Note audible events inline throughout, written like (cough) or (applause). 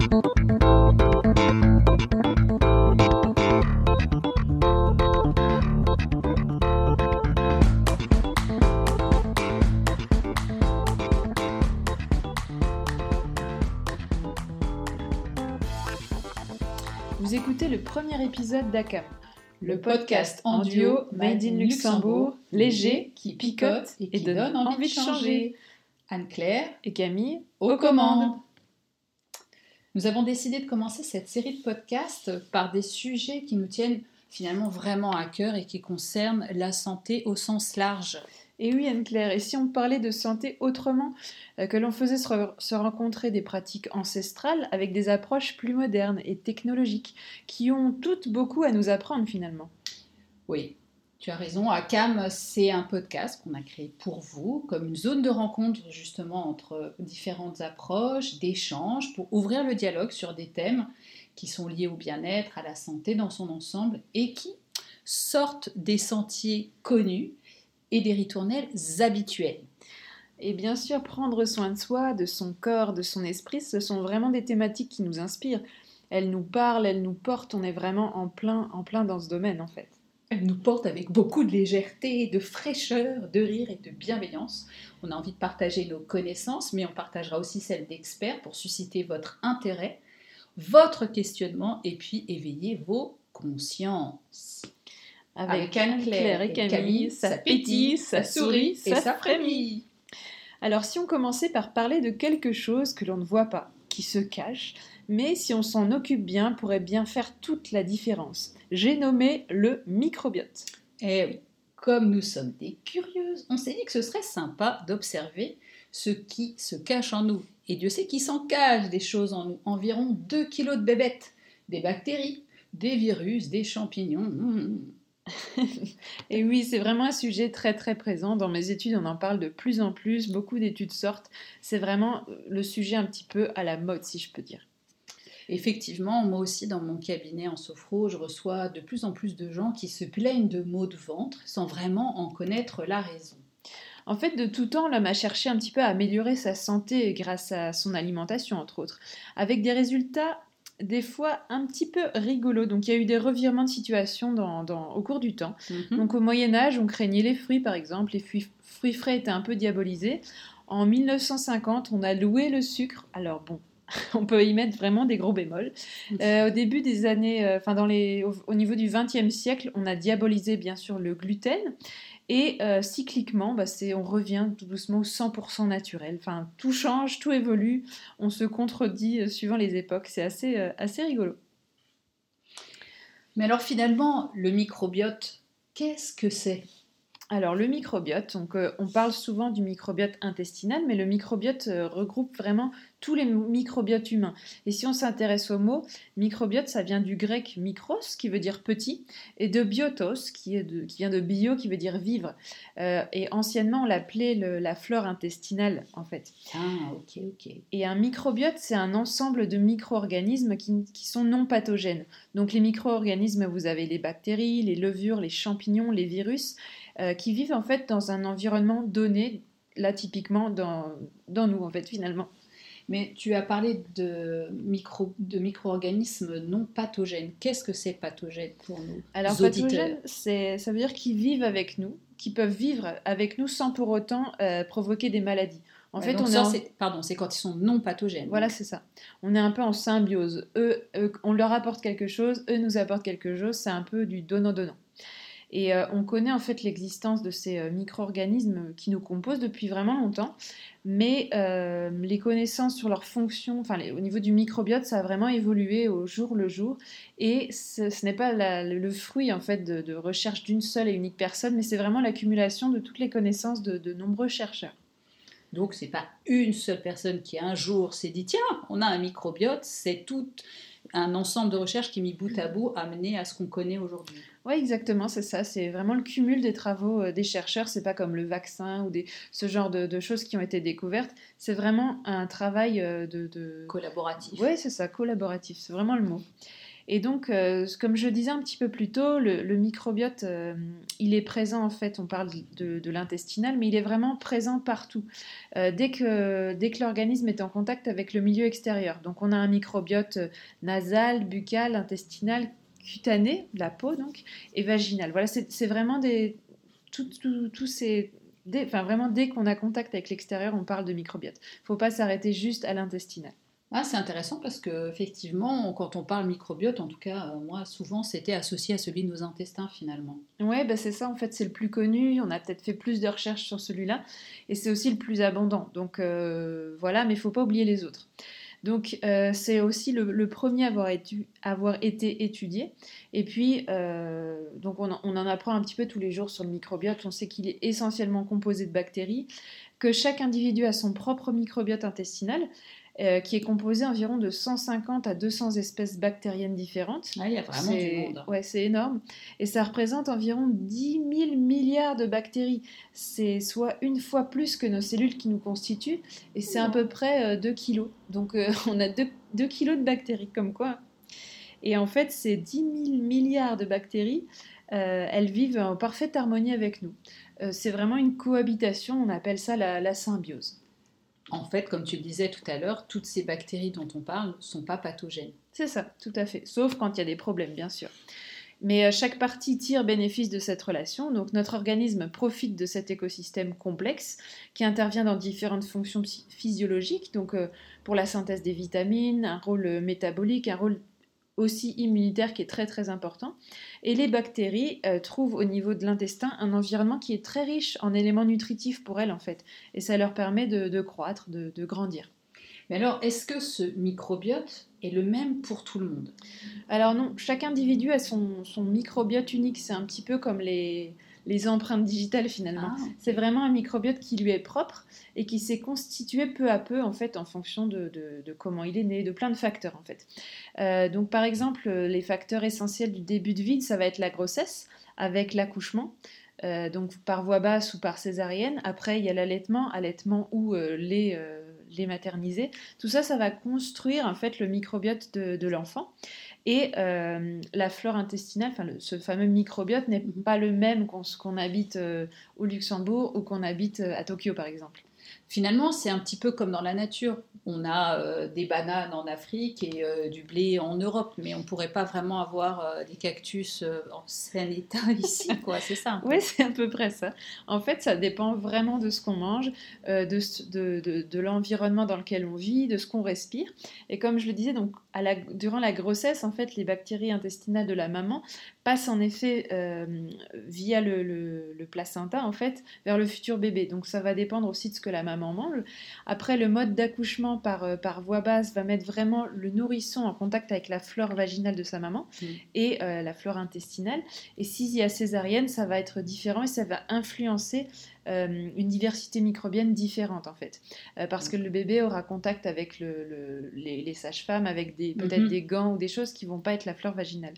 Vous écoutez le premier épisode d'ACAM, le podcast en duo Made in Luxembourg, léger, qui picote et qui donne envie de changer. Anne-Claire et Camille aux commandes. Nous avons décidé de commencer cette série de podcasts par des sujets qui nous tiennent finalement vraiment à cœur et qui concernent la santé au sens large. Et oui, Anne-Claire, et si on parlait de santé autrement, euh, que l'on faisait se, rencontrer des pratiques ancestrales avec des approches plus modernes et technologiques, qui ont toutes beaucoup à nous apprendre finalement Oui, tu as raison. ACAM, c'est un podcast qu'on a créé pour vous, comme une zone de rencontre justement entre différentes approches, d'échanges, pour ouvrir le dialogue sur des thèmes qui sont liés au bien-être, à la santé dans son ensemble, et qui sortent des sentiers connus et des ritournelles habituelles. Et bien sûr, prendre soin de soi, de son corps, de son esprit, ce sont vraiment des thématiques qui nous inspirent. Elles nous parlent, elles nous portent, on est vraiment en plein, en plein dans ce domaine en fait. Elles nous portent avec beaucoup de légèreté, de fraîcheur, de rire et de bienveillance. On a envie de partager nos connaissances, mais on partagera aussi celles d'experts pour susciter votre intérêt, votre questionnement et puis éveiller vos consciences. Avec, Anne-Claire et Camille, ça pétille, ça sourit et ça frémit. Alors si on commençait par parler de quelque chose que l'on ne voit pas, qui se cache, mais si on s'en occupe bien, pourrait bien faire toute la différence. J'ai nommé le microbiote. Et eh comme nous sommes des curieuses, on s'est dit que ce serait sympa d'observer ce qui se cache en nous. Et Dieu sait qu'il s'en cache des choses en nous. Environ 2 kilos de bébêtes, des bactéries, des virus, des champignons. Mmh. (laughs) et oui, c'est vraiment un sujet très très présent. Dans mes études, on en parle de plus en plus, beaucoup d'études sortent. C'est vraiment le sujet un petit peu à la mode, si je peux dire. Effectivement, moi aussi, dans mon cabinet en sophro, je reçois de plus en plus de gens qui se plaignent de maux de ventre sans vraiment en connaître la raison. En fait, de tout temps, l'homme a cherché un petit peu à améliorer sa santé grâce à son alimentation, entre autres, avec des résultats des fois un petit peu rigolo. Donc il y a eu des revirements de situation au cours du temps. Mhm. Donc au Moyen Âge, on craignait les fruits par exemple, les fruits, frais étaient un peu diabolisés. En 1950, on a loué le sucre. Alors bon, (laughs) on peut y mettre vraiment des gros bémols. Euh, au début des années, euh, enfin dans les, au, niveau du XXe siècle, on a diabolisé bien sûr le gluten. Et euh, cycliquement, bah, on revient tout doucement au 100% naturel. Enfin, tout change, tout évolue, on se contredit suivant les époques. C'est assez, assez rigolo. Mais alors finalement, le microbiote, qu'est-ce que c'est? Alors le microbiote, donc, on parle souvent du microbiote intestinal, mais le microbiote regroupe vraiment tous les microbiotes humains. Et si on s'intéresse au mot, microbiote, ça vient du grec micros, qui veut dire petit, et de biotos, qui, est qui vient de bio, qui veut dire vivre. Euh, et anciennement, on l'appelait la flore intestinale, en fait. Ah, ok, ok. Et un microbiote, c'est un ensemble de micro-organismes qui, qui, sont non pathogènes. Donc les micro-organismes, vous avez les bactéries, les levures, les champignons, les virus, euh, qui vivent en fait dans un environnement donné, là typiquement dans, dans nous, en fait, finalement. Mais tu as parlé de, micro, de micro-organismes non pathogènes. Qu'est-ce que c'est pathogène pour nous Alors, pathogène, ça veut dire qu'ils vivent avec nous, qu'ils peuvent vivre avec nous sans pour autant euh, provoquer des maladies. En fait, on ça, est pardon, c'est quand ils sont non pathogènes. Voilà, c'est ça. On est un peu en symbiose. Eux, on leur apporte quelque chose, eux nous apportent quelque chose. C'est un peu du donnant-donnant. Et euh, on connaît en fait l'existence de ces euh, micro-organismes qui nous composent depuis vraiment longtemps, mais euh, les connaissances sur leur fonction, enfin au niveau du microbiote, ça a vraiment évolué au jour le jour, et ce, n'est pas le fruit en fait de, recherche d'une seule et unique personne, mais c'est vraiment l'accumulation de toutes les connaissances de, de nombreux chercheurs. Donc c'est pas une seule personne qui un jour s'est dit tiens, on a un microbiote, c'est tout un ensemble de recherches qui mis bout à bout a mené à ce qu'on connaît aujourd'hui. Oui, exactement, c'est ça. C'est vraiment le cumul des travaux euh, des chercheurs. C'est pas comme le vaccin ou des, ce genre de, choses qui ont été découvertes. C'est vraiment un travail euh, de, collaboratif. Oui, c'est ça, collaboratif. C'est vraiment le mot. Et donc, euh, comme je disais un petit peu plus tôt, le, microbiote, euh, il est présent en fait, on parle de, l'intestinal, mais il est vraiment présent partout. Euh, dès que, dès que l'organisme est en contact avec le milieu extérieur. Donc, on a un microbiote nasal, buccal, intestinal, cutané, la peau donc, et vaginal. Voilà, c'est vraiment des. Tous ces enfin vraiment dès qu'on a contact avec l'extérieur, on parle de microbiote. Il ne faut pas s'arrêter juste à l'intestinal. Ah, c'est intéressant parce que effectivement, quand on parle microbiote, en tout cas, euh, moi, souvent, c'était associé à celui de nos intestins finalement. Ouais, bah c'est ça. En fait, c'est le plus connu. On a peut-être fait plus de recherches sur celui-là, et c'est aussi le plus abondant. Donc euh, voilà, mais il faut pas oublier les autres. Donc euh, c'est aussi le, premier à avoir, été étudié. Et puis, donc on, on, en apprend un petit peu tous les jours sur le microbiote. On sait qu'il est essentiellement composé de bactéries, que chaque individu a son propre microbiote intestinal. Euh, qui est composé environ de 150 à 200 espèces bactériennes différentes. Ah, il y a vraiment du monde. Ouais, c'est énorme. Et ça représente environ 10 000 milliards de bactéries. C'est soit une fois plus que nos cellules qui nous constituent, et c'est à peu près 2 euh, kilos. Donc euh, (laughs) on a 2, kilos de bactéries, comme quoi. Et en fait, ces 10 000 milliards de bactéries, elles vivent en parfaite harmonie avec nous. c'est vraiment une cohabitation, on appelle ça la symbiose en fait, comme tu le disais tout à l'heure, toutes ces bactéries dont on parle ne sont pas pathogènes. C'est ça, tout à fait. Sauf quand il y a des problèmes, bien sûr. Mais euh, chaque partie tire bénéfice de cette relation. Donc notre organisme profite de cet écosystème complexe qui intervient dans différentes fonctions physiologiques. Donc euh, pour la synthèse des vitamines, un rôle euh, métabolique, un rôle aussi immunitaire qui est très très important. Et les bactéries euh, trouvent au niveau de l'intestin un environnement qui est très riche en éléments nutritifs pour elles en fait. Et ça leur permet de, croître, de, grandir. Mais alors, est-ce que ce microbiote est le même pour tout le monde? Alors non, chaque individu a son, son microbiote unique. C'est un petit peu comme les, les empreintes digitales finalement. Ah, c'est vraiment un microbiote qui lui est propre et qui s'est constitué peu à peu en fait en fonction de, comment il est né, de plein de facteurs en fait. Euh, donc par exemple, les facteurs essentiels du début de vie, ça va être la grossesse avec l'accouchement. Euh, donc par voie basse ou par césarienne. Après, il y a l'allaitement, allaitement ou euh, les, les maternisés. Tout ça, ça va construire en fait le microbiote de l'enfant. Et euh, la flore intestinale, enfin ce fameux microbiote n'est mhm. pas le même qu'on habite euh, au Luxembourg ou qu'on habite euh, à Tokyo par exemple. Finalement, c'est un petit peu comme dans la nature. On a euh, des bananes en Afrique et euh, du blé en Europe, mais on ne pourrait pas vraiment avoir euh, des cactus en sain état (laughs) ici, quoi. C'est ça. Oui, c'est à peu près ça. En fait, ça dépend vraiment de ce qu'on mange, de, l'environnement dans lequel on vit, de ce qu'on respire. Et comme je le disais, donc, durant la grossesse, en fait, les bactéries intestinales de la maman passent en effet via le, le, le placenta, en fait, vers le futur bébé. Donc, ça va dépendre aussi de ce que la maman mange. Après, le mode d'accouchement par, euh, par voie basse va mettre vraiment le nourrisson en contact avec la flore vaginale de sa maman mm. et euh, la flore intestinale. Et s'il y a césarienne, ça va être différent et ça va influencer euh, une diversité microbienne différente en fait. parce que le bébé aura contact avec le, les, sages-femmes, avec peut-être mm-hmm. des gants ou des choses qui vont pas être la flore vaginale.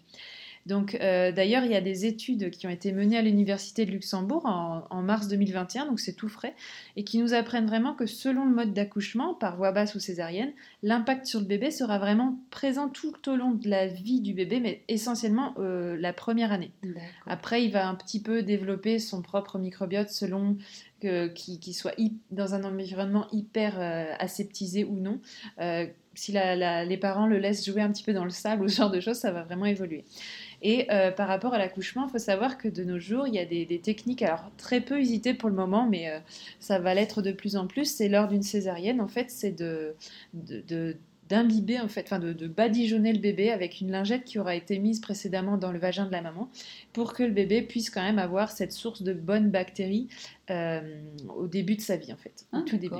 Donc, euh, d'ailleurs, il y a des études qui ont été menées à l'Université de Luxembourg en, mars 2021, donc c'est tout frais, et qui nous apprennent vraiment que selon le mode d'accouchement, par voie basse ou césarienne, l'impact sur le bébé sera vraiment présent tout au long de la vie du bébé, mais essentiellement euh, la première année. Après, il va un petit peu développer son propre microbiote selon qu'il soit dans un environnement hyper euh, aseptisé ou non. si les parents le laissent jouer un petit peu dans le sable ou ce genre de choses, ça va vraiment évoluer. Et euh, par rapport à l'accouchement, il faut savoir que de nos jours, il y a des, techniques, alors très peu usitées pour le moment, mais euh, ça va l'être de plus en plus. C'est lors d'une césarienne, en fait, c'est de, d'imbiber en fait, enfin de, badigeonner le bébé avec une lingette qui aura été mise précédemment dans le vagin de la maman pour que le bébé puisse quand même avoir cette source de bonnes bactéries euh, au début de sa vie en fait, ah, tout début.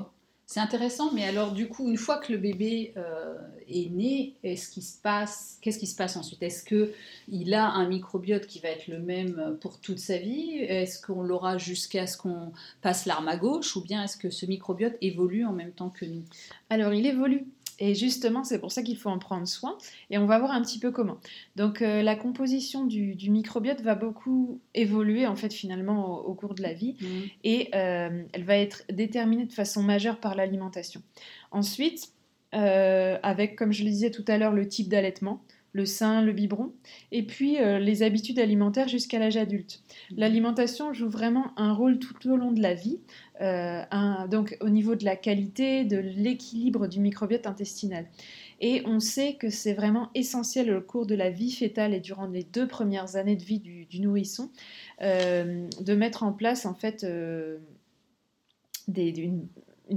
C'est intéressant, mais alors du coup, une fois que le bébé euh, est né, qu'est-ce qui se passe ensuite? Est-ce que il a un microbiote qui va être le même pour toute sa vie? Est-ce qu'on l'aura jusqu'à ce qu'on passe l'arme à gauche, ou bien est-ce que ce microbiote évolue en même temps que nous? Alors, il évolue et justement, c'est pour ça qu'il faut en prendre soin. Et on va voir un petit peu comment. Donc, euh, la composition du, microbiote va beaucoup évoluer, en fait, finalement, au, cours de la vie. Mmh. Et euh, elle va être déterminée de façon majeure par l'alimentation. Ensuite, euh, avec, comme je le disais tout à l'heure, le type d'allaitement. Le sein, le biberon, et puis euh, les habitudes alimentaires jusqu'à l'âge adulte. L'alimentation joue vraiment un rôle tout au long de la vie, euh, donc au niveau de la qualité, de l'équilibre du microbiote intestinal. Et on sait que c'est vraiment essentiel au cours de la vie fétale et durant les deux premières années de vie du, nourrisson euh, de mettre en place en fait des, une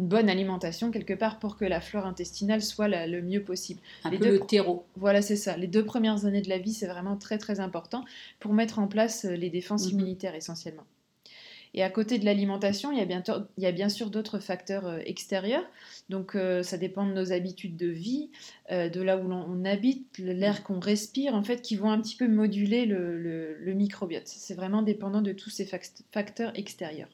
bonne alimentation quelque part pour que la flore intestinale soit le mieux possible. Un peu le terreau. Voilà, c'est ça. Les deux premières années de la vie, c'est vraiment très très important pour mettre en place euh, les défenses mhm. immunitaires essentiellement. Et à côté de l'alimentation, il, il, y a bien sûr d'autres facteurs euh, extérieurs. Donc euh, ça dépend de nos habitudes de vie, de là où l'on habite, l'air qu'on respire, en fait, qui vont un petit peu moduler le microbiote. C'est vraiment dépendant de tous ces facteurs extérieurs.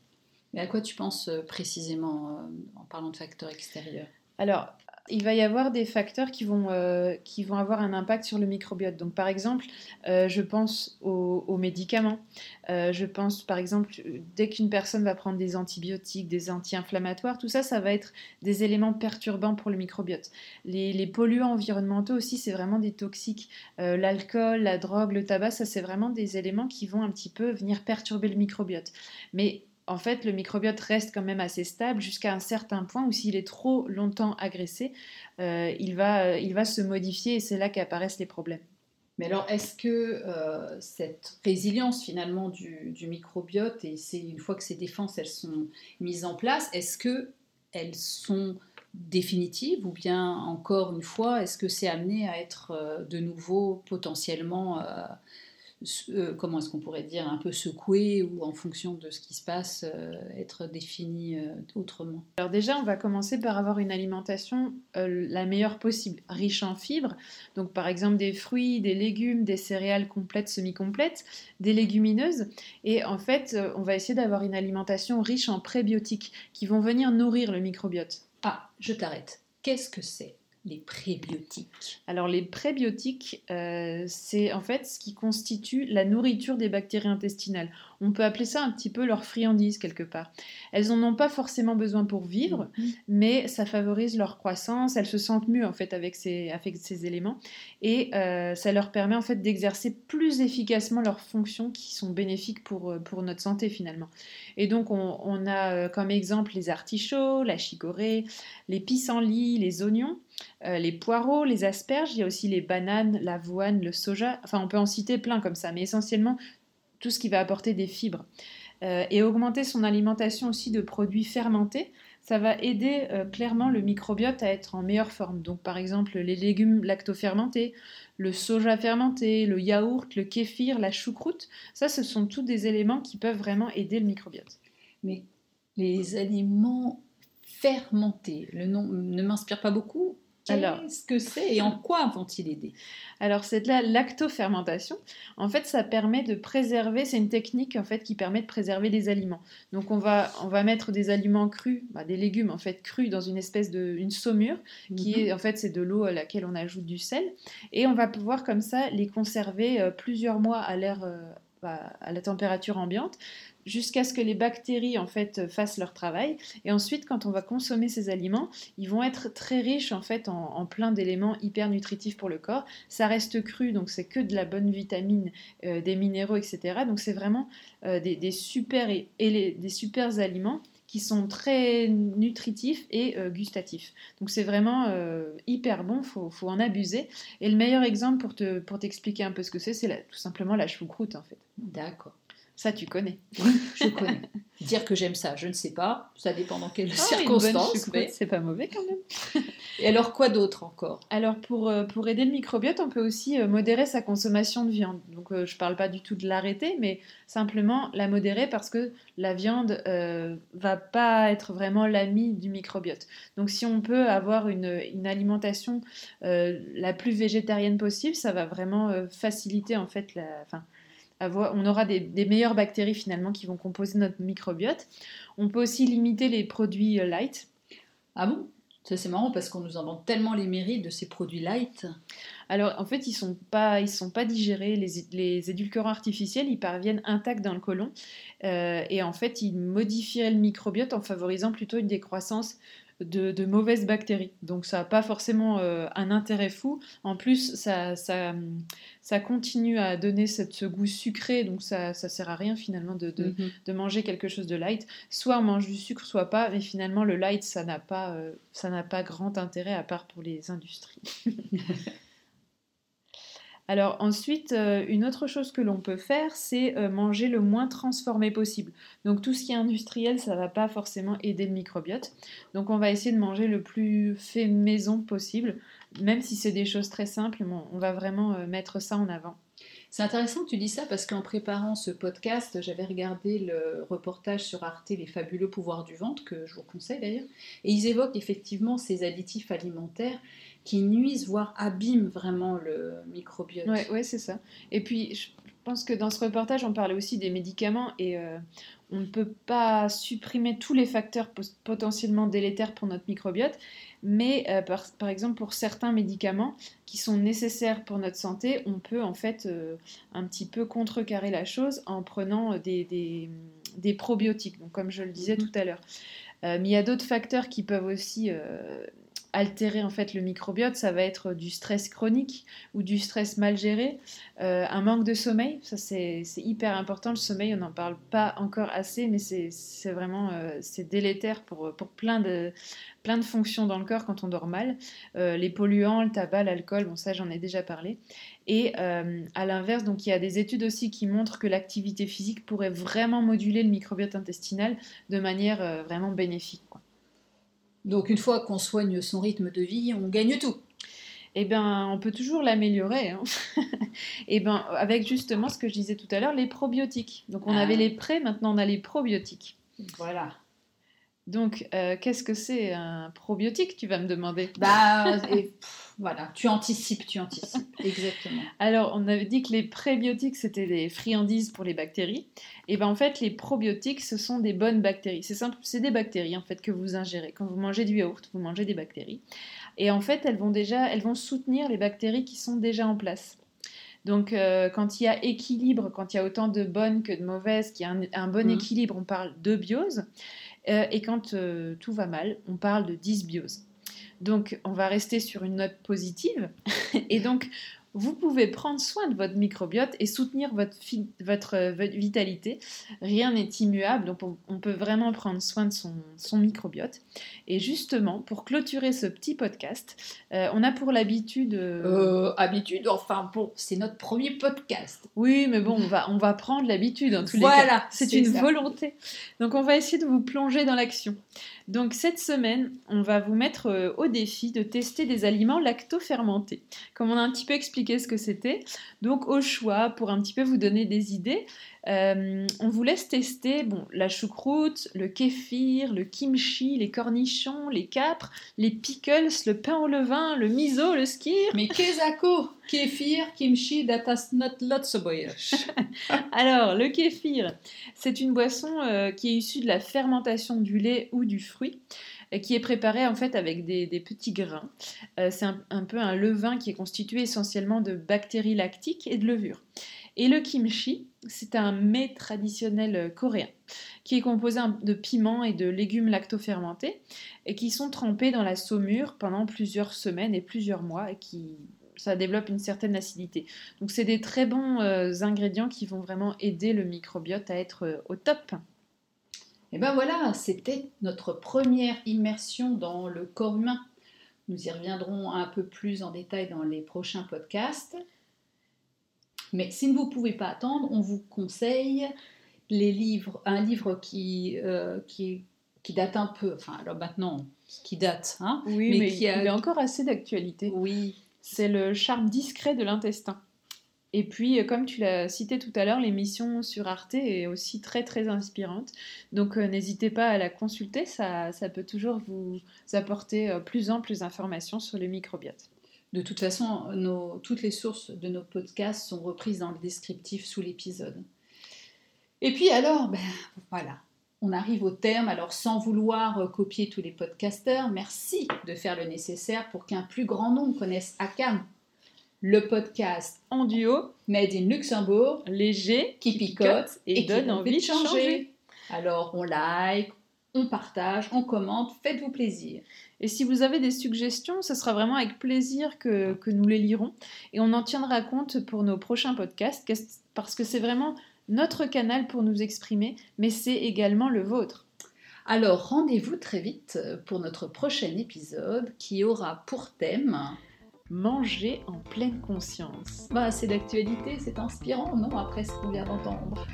Mais à quoi tu penses euh, précisément euh, en parlant de facteurs extérieurs? Alors, il va y avoir des facteurs qui vont, euh, qui vont avoir un impact sur le microbiote. Donc, par exemple, je pense aux, médicaments. je pense, par exemple, dès qu'une personne va prendre des antibiotiques, des anti-inflammatoires, tout ça, ça va être des éléments perturbants pour le microbiote. Les, les polluants environnementaux aussi, c'est vraiment des toxiques. L'alcool, la drogue, le tabac, ça, c'est vraiment des éléments qui vont un petit peu venir perturber le microbiote. Mais en fait, le microbiote reste quand même assez stable jusqu'à un certain point où s'il est trop longtemps agressé, euh, il, va, euh, il va se modifier et c'est là qu'apparaissent les problèmes. Mais alors, est-ce que euh, cette résilience finalement du, microbiote, et c'est une fois que ces défenses elles sont mises en place, est-ce que elles sont définitives ou bien encore une fois, est-ce que c'est amené à être de nouveau potentiellement euh, comment est-ce qu'on pourrait dire, un peu secoué ou en fonction de ce qui se passe, euh, être défini euh, autrement Alors déjà, on va commencer par avoir une alimentation la meilleure possible, riche en fibres, donc par exemple des fruits, des légumes, des céréales complètes, semi-complètes, des légumineuses, et en fait, on va essayer d'avoir une alimentation riche en prébiotiques qui vont venir nourrir le microbiote. Ah, je t'arrête. Qu'est-ce que c'est? Les prébiotiques Alors les prébiotiques, euh, c'est en fait ce qui constitue la nourriture des bactéries intestinales. On peut appeler ça un petit peu leur friandise quelque part. Elles n'en ont pas forcément besoin pour vivre, mm-hmm. mais ça favorise leur croissance. Elles se sentent mieux en fait avec ces, avec ces éléments et euh, ça leur permet en fait d'exercer plus efficacement leurs fonctions qui sont bénéfiques pour, euh, pour notre santé finalement. Et donc on, on a comme exemple les artichauts, la chicorée, les pissenlits, les oignons. Euh, les poireaux, les asperges, il y a aussi les bananes, l'avoine, le soja. Enfin, on peut en citer plein comme ça, mais essentiellement tout ce qui va apporter des fibres. Euh, et augmenter son alimentation aussi de produits fermentés, ça va aider euh, clairement le microbiote à être en meilleure forme. Donc par exemple les légumes lactofermentés, le soja fermenté, le yaourt, le kéfir, la choucroute, ça ce sont tous des éléments qui peuvent vraiment aider le microbiote. Mais les aliments fermentés, le nom ne m'inspire pas beaucoup. Qu'est-ce que c'est et en quoi vont-ils aider? Alors c'est de la lactofermentation. En fait, ça permet de préserver. C'est une technique en fait qui permet de préserver des aliments. Donc on va on va mettre des aliments crus, bah, des légumes en fait crus dans une espèce de une saumure qui mhm. est en fait c'est de l'eau à laquelle on ajoute du sel et on va pouvoir comme ça les conserver euh, plusieurs mois à l'air euh, bah, à la température ambiante jusqu'à ce que les bactéries en fait fassent leur travail. Et ensuite, quand on va consommer ces aliments, ils vont être très riches en fait en, plein d'éléments hyper nutritifs pour le corps. Ça reste cru, donc c'est que de la bonne vitamine, euh, des minéraux, etc. Donc c'est vraiment euh, des, super des super aliments qui sont très nutritifs et euh, gustatifs. Donc c'est vraiment hyper bon, faut, faut en abuser. Et le meilleur exemple pour te pour t'expliquer un peu ce que c'est, c'est tout simplement la choucroute en fait. D'accord. Ça, tu connais. Oui, je (laughs) connais. Dire que j'aime ça, je ne sais pas. Ça dépend dans quelles ah, circonstances. Mais... C'est pas mauvais quand même. Et alors, quoi d'autre encore? Alors, pour, euh, pour aider le microbiote, on peut aussi euh, modérer sa consommation de viande. Donc, euh, je ne parle pas du tout de l'arrêter, mais simplement la modérer parce que la viande ne va pas être vraiment l'ami du microbiote. Donc, si on peut avoir une, une alimentation la plus végétarienne possible, ça va vraiment faciliter en fait la. On aura des, meilleures bactéries finalement qui vont composer notre microbiote. On peut aussi limiter les produits euh, light. Ah bon? Ça c'est marrant parce qu'on nous invente tellement les mérites de ces produits light. Alors en fait ils sont pas ils sont pas digérés les, édulcorants artificiels ils parviennent intacts dans le côlon euh, et en fait ils modifieraient le microbiote en favorisant plutôt une décroissance de, mauvaises bactéries. Donc ça n'a pas forcément euh, un intérêt fou. En plus, ça, ça, ça continue à donner cette, ce goût sucré, donc ça ne sert à rien finalement de, de, mhm. de, manger quelque chose de light. Soit on mange du sucre, soit pas, mais finalement le light, ça n'a pas, euh, ça n'a pas grand intérêt à part pour les industries. (laughs) Alors ensuite, euh, une autre chose que l'on peut faire, c'est euh, manger le moins transformé possible. Donc tout ce qui est industriel, ça ne va pas forcément aider le microbiote. Donc on va essayer de manger le plus fait maison possible, même si c'est des choses très simples, on va vraiment euh, mettre ça en avant. C'est intéressant que tu dis ça parce qu'en préparant ce podcast, j'avais regardé le reportage sur Arte, Les fabuleux pouvoirs du ventre, que je vous conseille d'ailleurs, et ils évoquent effectivement ces additifs alimentaires qui nuisent, voire abîment vraiment le microbiote. Oui, ouais, c'est ça. Et puis, je pense que dans ce reportage, on parlait aussi des médicaments et euh, on ne peut pas supprimer tous les facteurs potentiellement délétères pour notre microbiote, mais euh, par, exemple pour certains médicaments qui sont nécessaires pour notre santé, on peut en fait euh, un petit peu contrecarrer la chose en prenant des, des, probiotiques, donc comme je le disais mm-hmm. tout à l'heure. mais il y a d'autres facteurs qui peuvent aussi altérer en fait le microbiote, ça va être du stress chronique ou du stress mal géré, euh, un manque de sommeil, ça c'est hyper important. Le sommeil, on n'en parle pas encore assez, mais c'est vraiment euh, délétère pour, pour plein, de, plein de fonctions dans le corps quand on dort mal. Euh, les polluants, le tabac, l'alcool, bon ça j'en ai déjà parlé. Et à l'inverse, donc il y a des études aussi qui montrent que l'activité physique pourrait vraiment moduler le microbiote intestinal de manière vraiment bénéfique. Donc une fois qu'on soigne son rythme de vie, on gagne tout. Eh bien, on peut toujours l'améliorer. Hein. (laughs) Eh bien, avec justement ce que je disais tout à l'heure, les probiotiques. Donc on avait ah. les pré, maintenant on a les probiotiques. Voilà. Donc, euh, qu'est-ce que c'est un probiotique, tu vas me demander? Bah, et, voilà, tu anticipes, tu anticipes, (laughs) exactement. Alors, on avait dit que les prébiotiques, c'était des friandises pour les bactéries. Et bien, en fait, les probiotiques, ce sont des bonnes bactéries. C'est simple, c'est des bactéries, en fait, que vous ingérez. Quand vous mangez du yaourt, vous mangez des bactéries. Et en fait, elles vont déjà, elles vont soutenir les bactéries qui sont déjà en place. Donc, euh, quand il y a équilibre, quand il y a autant de bonnes que de mauvaises, qu'il y a un, bon mmh. équilibre, on parle de biose. Euh, et quand euh, tout va mal, on parle de dysbiose. Donc, on va rester sur une note positive. (laughs) et donc, vous pouvez prendre soin de votre microbiote et soutenir votre, votre, vitalité. Rien n'est immuable, donc on, peut vraiment prendre soin de son, son, microbiote. Et justement, pour clôturer ce petit podcast, euh, on a pour l'habitude... Euh, habitude, enfin bon, c'est notre premier podcast. Oui, mais bon, on va, on va prendre l'habitude en tous les cas. C'est une volonté. Donc on va essayer de vous plonger dans l'action. Donc cette semaine, on va vous mettre euh, au défi de tester des aliments lacto-fermentés. Comme on a un petit peu expliqué ce que c'était, donc au choix, pour un petit peu vous donner des idées, euh, on vous laisse tester bon, la choucroute, le kéfir, le kimchi, les cornichons, les capres, les pickles, le pain au levain, le miso, le skir. Mais kezako Kéfir, kimchi, datas not lots (laughs) Alors, le kéfir, c'est une boisson euh, qui est issue de la fermentation du lait ou du fruit qui est préparée en fait avec des, petits grains. Euh, c'est un, peu un levain qui est constitué essentiellement de bactéries lactiques et de levure. Et le kimchi, c'est un mets traditionnel euh, coréen qui est composé de piments et de légumes lactofermentés et qui sont trempés dans la saumure pendant plusieurs semaines et plusieurs mois et qui ça développe une certaine acidité. Donc c'est des très bons euh, ingrédients qui vont vraiment aider le microbiote à être euh, au top. Et ben voilà, c'était notre première immersion dans le corps humain. Nous y reviendrons un peu plus en détail dans les prochains podcasts. Mais si vous ne pouvez pas attendre, on vous conseille les livres, un livre qui, euh, qui, qui, date un peu, enfin alors maintenant, qui date, hein, oui, mais, qui a... il est encore assez d'actualité. Oui. C'est le charme discret de l'intestin. Et puis, euh, comme tu l'as cité tout à l'heure, l'émission sur Arte est aussi très très inspirante. Donc, euh, n'hésitez pas à la consulter, ça, ça peut toujours vous apporter plus en plus d'informations sur le microbiote. De toute façon, toutes les sources de nos podcasts sont reprises dans le descriptif sous l'épisode. Et puis alors, ben, voilà, on arrive au terme. Alors sans vouloir copier tous les podcasteurs, merci de faire le nécessaire pour qu'un plus grand nombre connaisse ACAM, le podcast en duo, made in Luxembourg, léger, qui picote et, donne envie de changer. Alors on like, on partage, on commente, faites-vous plaisir. Et si vous avez des suggestions, ce sera vraiment avec plaisir que, que nous les lirons et on en tiendra compte pour nos prochains podcasts parce que c'est vraiment notre canal pour nous exprimer, mais c'est également le vôtre. Alors rendez-vous très vite pour notre prochain épisode qui aura pour thème Manger en pleine conscience. Bah, c'est d'actualité, c'est inspirant, non Après ce qu'on vient d'entendre.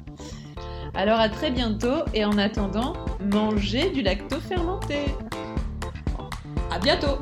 Alors à très bientôt et en attendant, mangez du lacto fermenté. À bientôt